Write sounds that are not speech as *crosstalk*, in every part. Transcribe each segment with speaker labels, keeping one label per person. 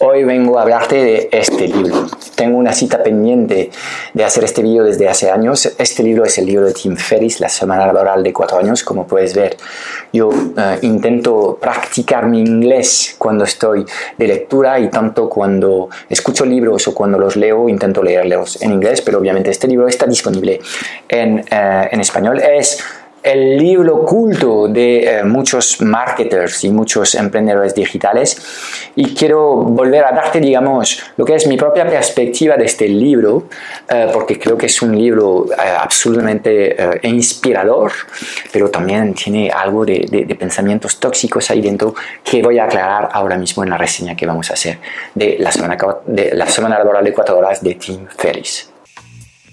Speaker 1: Hoy vengo a hablarte de este libro. Tengo una cita pendiente de hacer este vídeo desde hace años. Este libro es el libro de Tim Ferriss, La Semana Laboral de Cuatro Años. Como puedes ver, yo eh, intento practicar mi inglés cuando estoy de lectura y tanto cuando escucho libros o cuando los leo, intento leerlos en inglés, pero obviamente este libro está disponible en, eh, en español. Es el libro culto de eh, muchos marketers y muchos emprendedores digitales y quiero volver a darte, digamos, lo que es mi propia perspectiva de este libro, eh, porque creo que es un libro eh, absolutamente inspirador, pero también tiene algo de, pensamientos tóxicos ahí dentro que voy a aclarar ahora mismo en la reseña que vamos a hacer de la semana, de la semana laboral de cuatro horas de Tim Ferriss.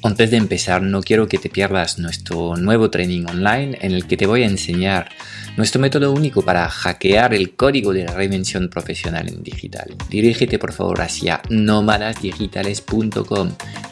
Speaker 2: Antes de empezar, no quiero que te pierdas nuestro nuevo training online en el que te voy a enseñar nuestro método único para hackear el código de la reinvención profesional en digital. Dirígete por favor hacia nómadasdigitales.com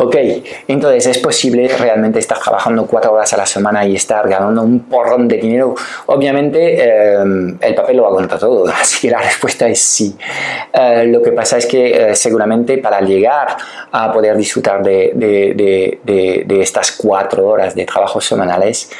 Speaker 1: Ok, entonces es posible realmente estar trabajando cuatro horas a la semana y estar ganando un porrón de dinero. Obviamente em, el papel lo aguanta todo, *laughs* así que la respuesta es sí. Eh, lo que pasa es que eh, seguramente para llegar a poder disfrutar de, de estas cuatro horas de trabajo semanales,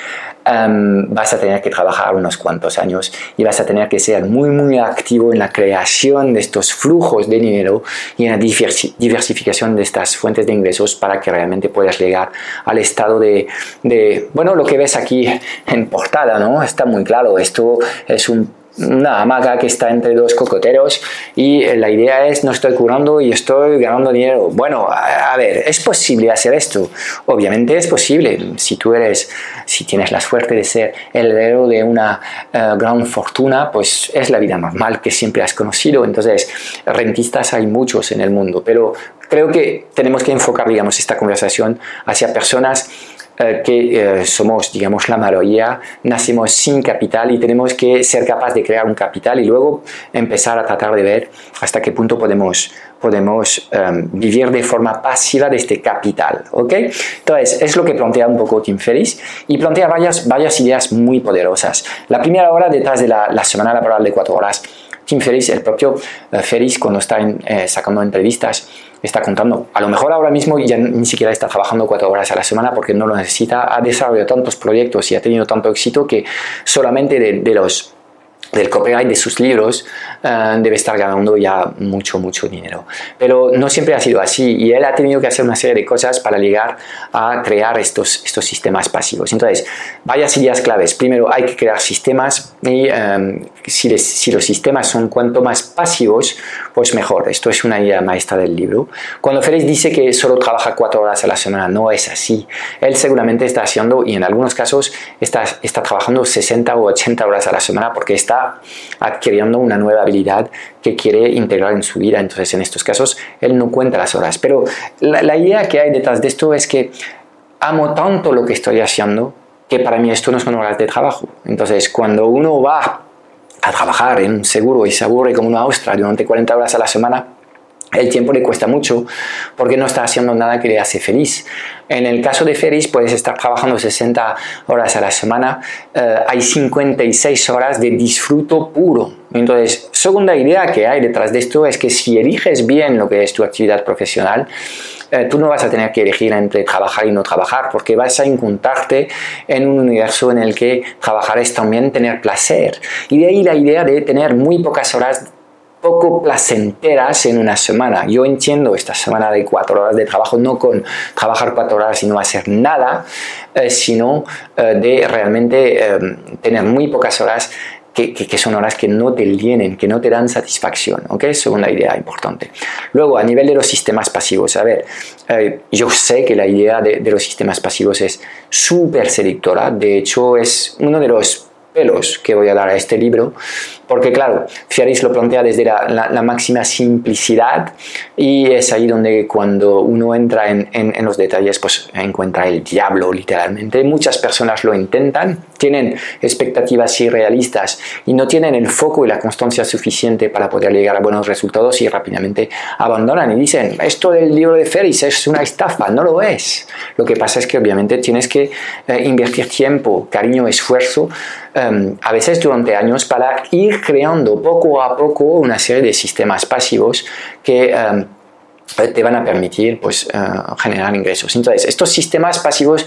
Speaker 1: Em, vas a tener que trabajar unos cuantos años y vas a tener que ser muy, muy activo en la creación de estos flujos de dinero y en la diversificación de estas fuentes de ingresos para que realmente puedas llegar al estado de bueno, lo que ves aquí en portada, ¿no? Está muy claro, esto es un una hamaca que está entre dos cocoteros y eh, la idea es no estoy curando y estoy ganando dinero. Bueno, a, ver, ¿es posible hacer esto? Obviamente es posible. Si tú eres, si tienes la suerte de ser el heredero de una eh, gran fortuna, pues es la vida normal que siempre has conocido. Entonces, rentistas hay muchos en el mundo, pero creo que tenemos que enfocar, digamos, esta conversación hacia personas eh, que eh, somos, digamos, la mayoría, nacemos sin capital y tenemos que ser capaces de crear un capital y luego empezar a tratar de ver hasta qué punto podemos, podemos em, vivir de forma pasiva de este capital. ¿ok? Entonces, es lo que plantea un poco Tim Ferriss y plantea varias, varias ideas muy poderosas. La primera hora detrás de la, la semana laboral de cuatro horas, Tim Ferriss, el propio uh, Ferriss, cuando está sacando entrevistas, está contando. A lo mejor ahora mismo ya ni siquiera está trabajando cuatro horas a la semana porque no lo necesita. Ha desarrollado tantos proyectos y ha tenido tanto éxito que solamente de los del copyright de sus libros eh, debe estar ganando ya mucho, mucho dinero. Pero no siempre ha sido así y él ha tenido que hacer una serie de cosas para llegar a crear estos, estos sistemas pasivos. Entonces, varias ideas claves. Primero, hay que crear sistemas y em, si, si, los sistemas son cuanto más pasivos, pues mejor. Esto es una idea maestra del libro. Cuando Félix dice que solo trabaja cuatro horas a la semana, no es así. Él seguramente está haciendo, y en algunos casos está, está trabajando 60 o 80 horas a la semana porque está adquiriendo una nueva habilidad que quiere integrar en su vida. Entonces, en estos casos, él no cuenta las horas. Pero la, idea que hay detrás de esto es que amo tanto lo que estoy haciendo que para mí esto no son horas de trabajo. Entonces, cuando uno va a trabajar en un seguro y se aburre como una ostra durante 40 horas a la semana, el tiempo le cuesta mucho porque no está haciendo nada que le hace feliz. En el caso de Ferris puedes estar trabajando 60 horas a la semana, eh, hay 56 horas de disfruto puro. Entonces, segunda idea que hay detrás de esto es que si eliges bien lo que es tu actividad profesional, eh, tú no vas a tener que elegir entre trabajar y no trabajar, porque vas a encontrarte en un universo en el que trabajar es también tener placer. Y de ahí la idea de tener muy pocas horas poco placenteras en una semana. Yo entiendo esta semana de cuatro horas de trabajo, no con trabajar cuatro horas y no hacer nada, eh, sino eh, de realmente eh, tener muy pocas horas que, son horas que no te llenen, que no te dan satisfacción. ¿ok? Segunda idea importante. Luego, a nivel de los sistemas pasivos, a ver, yo sé que la idea de, de los sistemas pasivos es súper seductora, de hecho es uno de los pelos que voy a dar a este libro, Porque claro, Ferris lo plantea desde la, máxima simplicidad y es ahí donde cuando uno entra en, en, los detalles pues encuentra el diablo literalmente. Muchas personas lo intentan, tienen expectativas irrealistas y no tienen el foco y la constancia suficiente para poder llegar a buenos resultados y rápidamente abandonan y dicen, esto del libro de Ferris es una estafa, no lo es. Lo que pasa es que obviamente tienes que eh, invertir tiempo, cariño, esfuerzo, em, a veces durante años para ir creando poco a poco una serie de sistemas pasivos que em, te van a permitir pues, eh, generar ingresos. Entonces, estos sistemas pasivos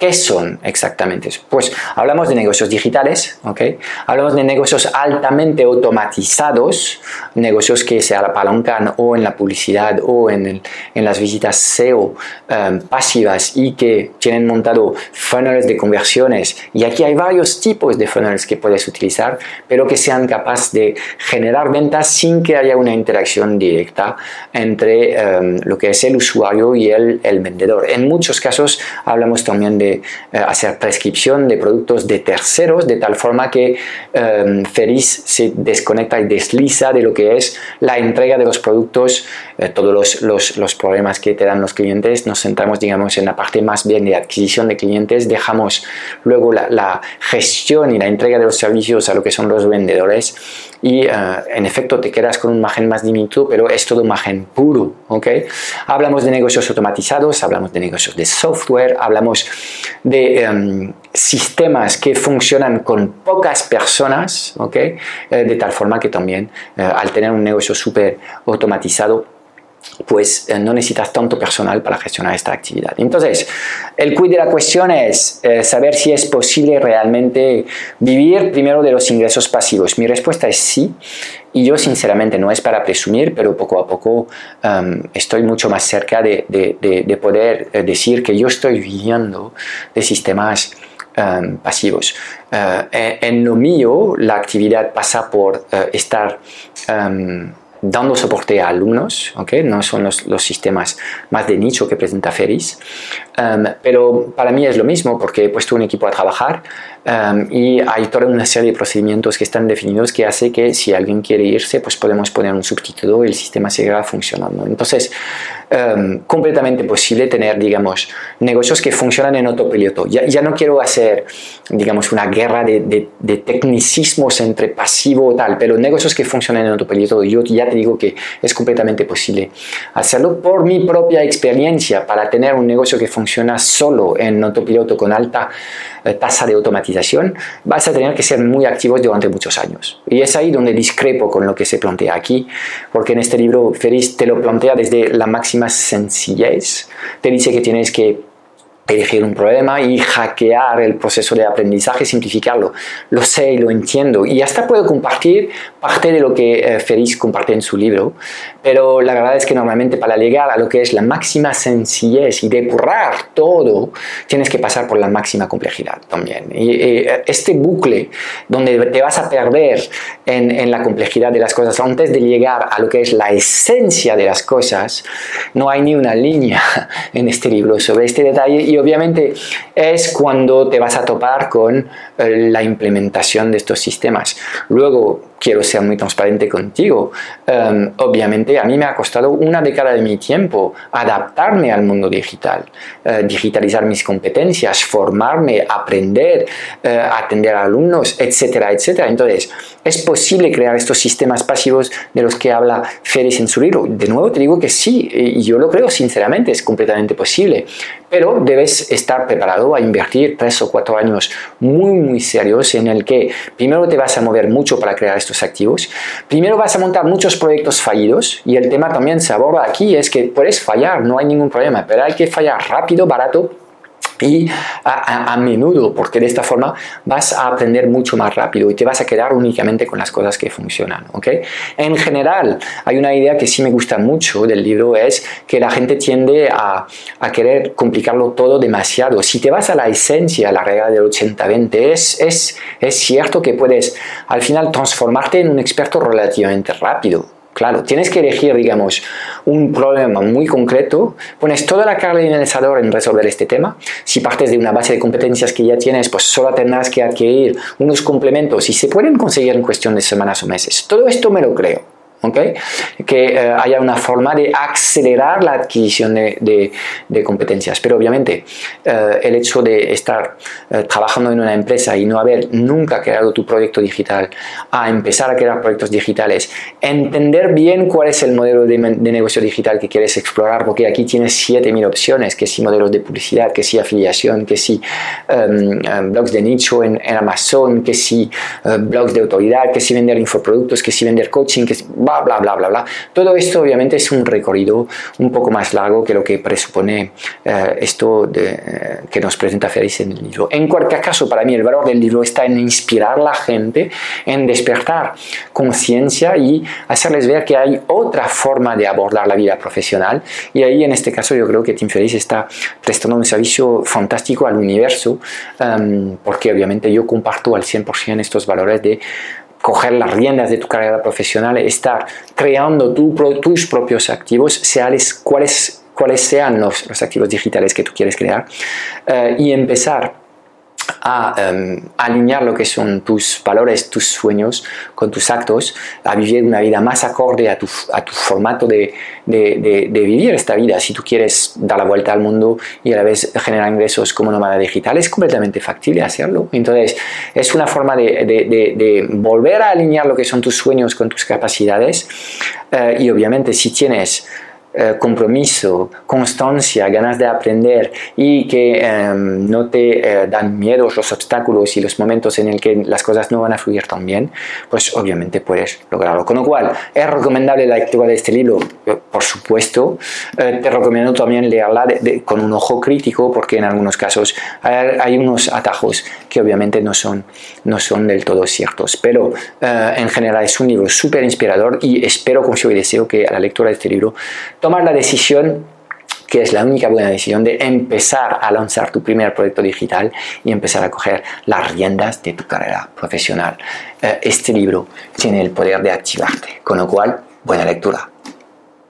Speaker 1: ¿Qué son exactamente? Pues hablamos de negocios digitales, ¿ok? Hablamos de negocios altamente automatizados, negocios que se apalancan o en la publicidad o en, en las visitas SEO em, pasivas y que tienen montado funnels de conversiones. Y aquí hay varios tipos de funnels que puedes utilizar, pero que sean capaces de generar ventas sin que haya una interacción directa entre em, lo que es el usuario y el, el vendedor. En muchos casos hablamos también de eh, hacer prescripción de productos de terceros, de tal forma que eh, Feliz se desconecta y desliza de lo que es la entrega de los productos, eh, todos los, los, los, problemas que te dan los clientes, nos centramos, digamos, en la parte más bien de adquisición de clientes, dejamos luego la, gestión y la entrega de los servicios a lo que son los vendedores y en efecto te quedas con un margen más diminuto, pero es todo margen puro, ¿ok? Hablamos de negocios automatizados, hablamos de negocios de software, hablamos de em, sistemas que funcionan con pocas personas. Eh, de tal forma que también eh, al tener un negocio súper automatizado, pues eh, no necesitas tanto personal para gestionar esta actividad. Entonces, el quid de la cuestión es saber si es posible realmente vivir primero de los ingresos pasivos. Mi respuesta es sí. Y yo sinceramente no es para presumir, pero poco a poco um, estoy mucho más cerca de, de, poder eh, decir que yo estoy viviendo de sistemas um, pasivos. Uh, en, lo mío, la actividad pasa por uh, estar um, dando soporte a alumnos, ¿okay? no son los, los, sistemas más de nicho que presenta Feris, pero para mí es lo mismo porque he puesto un equipo a trabajar y hay toda una serie de procedimientos que están definidos que hace que si alguien quiere irse, pues podemos poner un subtítulo y el sistema seguirá funcionando. Entonces, completamente posible tener, digamos, negocios que funcionan en autopiloto. Ya, ya no quiero hacer, digamos, una guerra de, de, tecnicismos entre pasivo y tal, pero negocios que funcionan en autopiloto, yo ya te digo que es completamente posible hacerlo por mi propia experiencia para tener un negocio que funciona solo en autopiloto con alta eh, tasa de automatización, vas a tener que ser muy activos durante muchos años. Y es ahí donde discrepo con lo que se plantea aquí, porque en este libro Feliz te lo plantea desde la máxima sencillez, te dice que tienes que elegir un problema y hackear el proceso de aprendizaje, simplificarlo. Lo sé y lo entiendo. Y hasta puedo compartir parte de lo que eh, Feliz comparte en su libro, pero la verdad es que normalmente para llegar a lo que es la máxima sencillez y depurar todo, tienes que pasar por la máxima complejidad también. Y, este bucle donde te vas a perder en, en la complejidad de las cosas antes de llegar a lo que es la esencia de las cosas, no hay ni una línea *laughs* en este libro sobre este detalle y obviamente es cuando te vas a topar con eh, la implementación de estos sistemas. Luego, quiero ser muy transparente contigo. Em, obviamente a mí me ha costado una década de mi tiempo adaptarme al mundo digital, eh, digitalizar mis competencias, formarme, aprender, eh, atender a alumnos, etcétera, etcétera. Entonces, ¿es posible crear estos sistemas pasivos de los que habla Félix en su libro? De nuevo te digo que sí, y yo lo creo sinceramente, es completamente posible, pero debes estar preparado a invertir tres o cuatro años muy, muy serios en el que primero te vas a mover mucho para crear estos activos. Primero vas a montar muchos proyectos fallidos y el tema también se aborda aquí es que puedes fallar, no hay ningún problema, pero hay que fallar rápido, barato y a, menudo, porque de esta forma vas a aprender mucho más rápido y te vas a quedar únicamente con las cosas que funcionan. ¿okay? En general, hay una idea que sí me gusta mucho del libro, es que la gente tiende a, a querer complicarlo todo demasiado. Si te vas a la esencia, la regla del 80-20, es, es, es cierto que puedes al final transformarte en un experto relativamente rápido claro. Tienes que elegir, digamos, un problema muy concreto, pones toda la carga en el en resolver este tema. Si partes de una base de competencias que ya tienes, pues solo tendrás que adquirir unos complementos y se pueden conseguir en cuestión de semanas o meses. Todo esto me lo creo. ¿Okay? que eh, haya una forma de acelerar la adquisición de, competencias. Pero obviamente eh, el hecho de estar eh, trabajando en una empresa y no haber nunca creado tu proyecto digital, a empezar a crear proyectos digitales, entender bien cuál es el modelo de, negocio digital que quieres explorar, porque aquí tienes 7000 opciones, que si modelos de publicidad, que si afiliación, que si em, em, blogs de nicho en Amazon, que si blogs de autoridad, que si vender infoproductos, que si vender coaching, que si, bla, bla, bla, bla, Todo esto obviamente es un recorrido un poco más largo que lo que presupone eh, esto de, eh, que nos presenta Félix en el libro. En cualquier caso, para mí el valor del libro está en inspirar a la gente, en despertar conciencia y hacerles ver que hay otra forma de abordar la vida profesional. Y ahí, en este caso, yo creo que Tim Ferriss está prestando un servicio fantástico al universo, em, porque obviamente yo comparto al 100% estos valores de coger las riendas de tu carrera profesional, estar creando tus propios activos, seales cuáles, sean los, los, activos digitales que tú quieres crear, eh, y empezar a em, alinear lo que son tus valores, tus sueños con tus actos, a vivir una vida más acorde a tu, a tu formato de, de, de, vivir esta vida. Si tú quieres dar la vuelta al mundo y a la vez generar ingresos como nómada digital, es completamente factible hacerlo. Entonces, es una forma de, volver a alinear lo que son tus sueños con tus capacidades eh, y obviamente si tienes eh, compromiso, constancia, ganas de aprender y que em, no te eh, dan miedo los obstáculos y los momentos en el que las cosas no van a fluir tan bien, pues obviamente puedes lograrlo. Con lo cual, es recomendable la lectura de este libro, eh, por supuesto. te recomiendo también leerla con un ojo crítico porque en algunos casos hay, unos atajos que obviamente no son, no son del todo ciertos. Pero en general es un libro súper inspirador y espero, confío y deseo que a la lectura de este libro tomar la decisión que es la única buena decisión de empezar a lanzar tu primer proyecto digital y empezar a coger las riendas de tu carrera profesional. Eh, este libro tiene el poder de activarte, con lo cual, buena lectura.